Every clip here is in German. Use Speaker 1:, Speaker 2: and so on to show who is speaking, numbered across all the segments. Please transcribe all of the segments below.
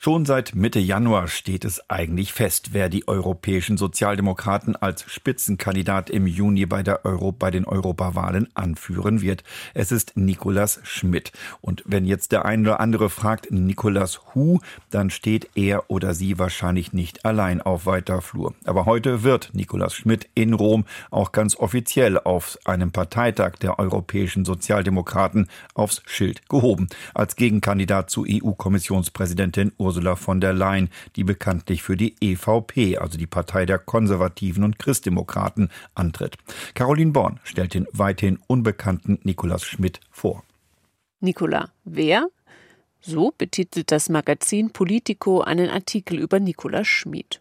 Speaker 1: Schon seit Mitte Januar steht es eigentlich fest, wer die europäischen Sozialdemokraten als Spitzenkandidat im Juni bei, der Euro, bei den Europawahlen anführen wird. Es ist Nicolas Schmidt. Und wenn jetzt der eine oder andere fragt, Nicolas Hu, dann steht er oder sie wahrscheinlich nicht allein auf weiter Flur. Aber heute wird Nicolas Schmidt in Rom auch ganz offiziell auf einem Parteitag der europäischen Sozialdemokraten aufs Schild gehoben. Als Gegenkandidat zu EU-Kommissionspräsidentin Ursula von der Leyen, die bekanntlich für die EVP, also die Partei der Konservativen und Christdemokraten, antritt. Caroline Born stellt den weithin unbekannten Nikolaus Schmidt vor.
Speaker 2: Nikola, wer? So betitelt das Magazin Politico einen Artikel über Nikolaus Schmid.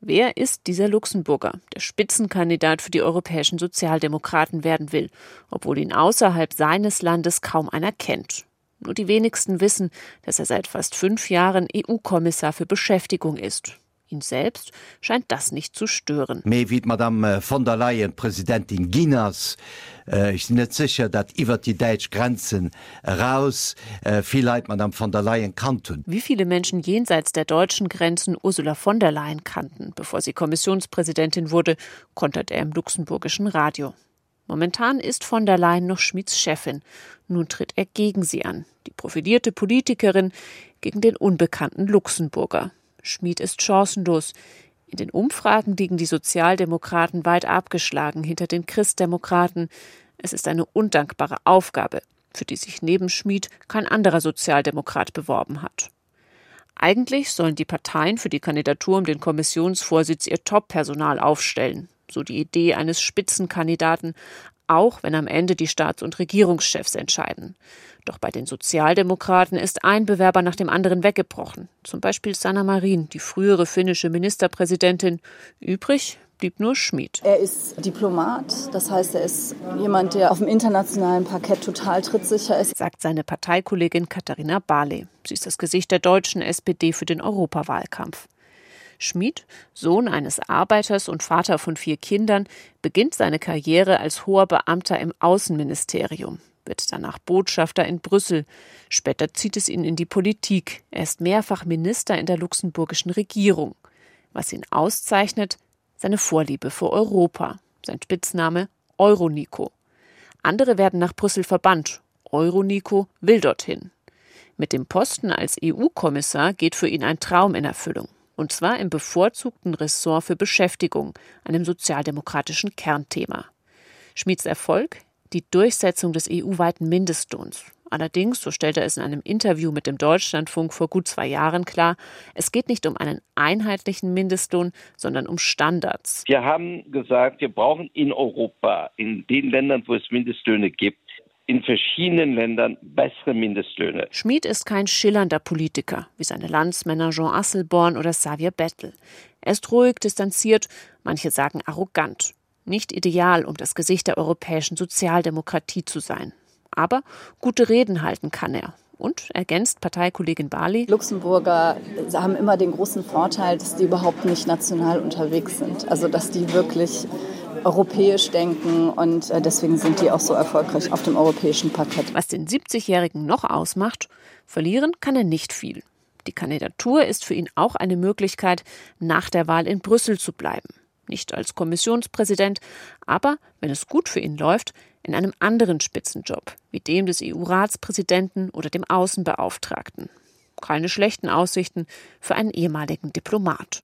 Speaker 2: Wer ist dieser Luxemburger, der Spitzenkandidat für die europäischen Sozialdemokraten werden will, obwohl ihn außerhalb seines Landes kaum einer kennt? Nur die wenigsten wissen, dass er seit fast fünf Jahren EU-Kommissar für Beschäftigung ist. Ihn selbst scheint das nicht zu stören.
Speaker 3: Me wie Madame äh, von der Leyen Präsidentin Ginas äh, ich bin net sicher, dat iwwer die Deitsch Grenzen raus äh, vielleicht Madame von der Leyen kannten.
Speaker 2: Wie viele Menschen jenseits der deutschen Grenzen Ursula von der Leyen kannten, bevor sie Kommissionspräsidentin wurde, kontert er im luxemburgischen Radio. Momentan ist von der Leyen noch Schmieds Chefin. Nun tritt er gegen sie an, die profilierte Politikerin gegen den unbekannten Luxemburger. Schmied ist chancenlos. In den Umfragen liegen die Sozialdemokraten weit abgeschlagen hinter den Christdemokraten. Es ist eine undankbare Aufgabe, für die sich neben Schmied kein anderer Sozialdemokrat beworben hat. Eigentlich sollen die Parteien für die Kandidatur um den Kommissionsvorsitz ihr Top-Personal aufstellen so die Idee eines Spitzenkandidaten, auch wenn am Ende die Staats- und Regierungschefs entscheiden. Doch bei den Sozialdemokraten ist ein Bewerber nach dem anderen weggebrochen, zum Beispiel Sanna Marin, die frühere finnische Ministerpräsidentin. Übrig blieb nur Schmid.
Speaker 4: Er ist Diplomat, das heißt, er ist jemand, der auf dem internationalen Parkett total trittsicher ist,
Speaker 2: sagt seine Parteikollegin Katharina Barley. Sie ist das Gesicht der deutschen SPD für den Europawahlkampf. Schmid, Sohn eines Arbeiters und Vater von vier Kindern, beginnt seine Karriere als hoher Beamter im Außenministerium, wird danach Botschafter in Brüssel. Später zieht es ihn in die Politik. Er ist mehrfach Minister in der luxemburgischen Regierung. Was ihn auszeichnet, seine Vorliebe für Europa. Sein Spitzname Euronico. Andere werden nach Brüssel verbannt. Euronico will dorthin. Mit dem Posten als EU-Kommissar geht für ihn ein Traum in Erfüllung und zwar im bevorzugten Ressort für Beschäftigung, einem sozialdemokratischen Kernthema. Schmieds Erfolg die Durchsetzung des EU-weiten Mindestlohns. Allerdings, so stellte er es in einem Interview mit dem Deutschlandfunk vor gut zwei Jahren klar, es geht nicht um einen einheitlichen Mindestlohn, sondern um Standards.
Speaker 5: Wir haben gesagt, wir brauchen in Europa, in den Ländern, wo es Mindestlöhne gibt, in verschiedenen Ländern bessere Mindestlöhne.
Speaker 2: Schmid ist kein schillernder Politiker wie seine Landsmänner Jean Asselborn oder Xavier Bettel. Er ist ruhig, distanziert, manche sagen arrogant. Nicht ideal, um das Gesicht der europäischen Sozialdemokratie zu sein. Aber gute Reden halten kann er. Und ergänzt Parteikollegin Bali.
Speaker 4: Luxemburger haben immer den großen Vorteil, dass die überhaupt nicht national unterwegs sind. Also dass die wirklich europäisch denken und äh, deswegen sind die auch so erfolgreich auf dem europäischen Parkett.
Speaker 2: Was den 70-Jährigen noch ausmacht, verlieren kann er nicht viel. Die Kandidatur ist für ihn auch eine Möglichkeit, nach der Wahl in Brüssel zu bleiben. Nicht als Kommissionspräsident, aber, wenn es gut für ihn läuft, in einem anderen Spitzenjob, wie dem des EU-Ratspräsidenten oder dem Außenbeauftragten. Keine schlechten Aussichten für einen ehemaligen Diplomat.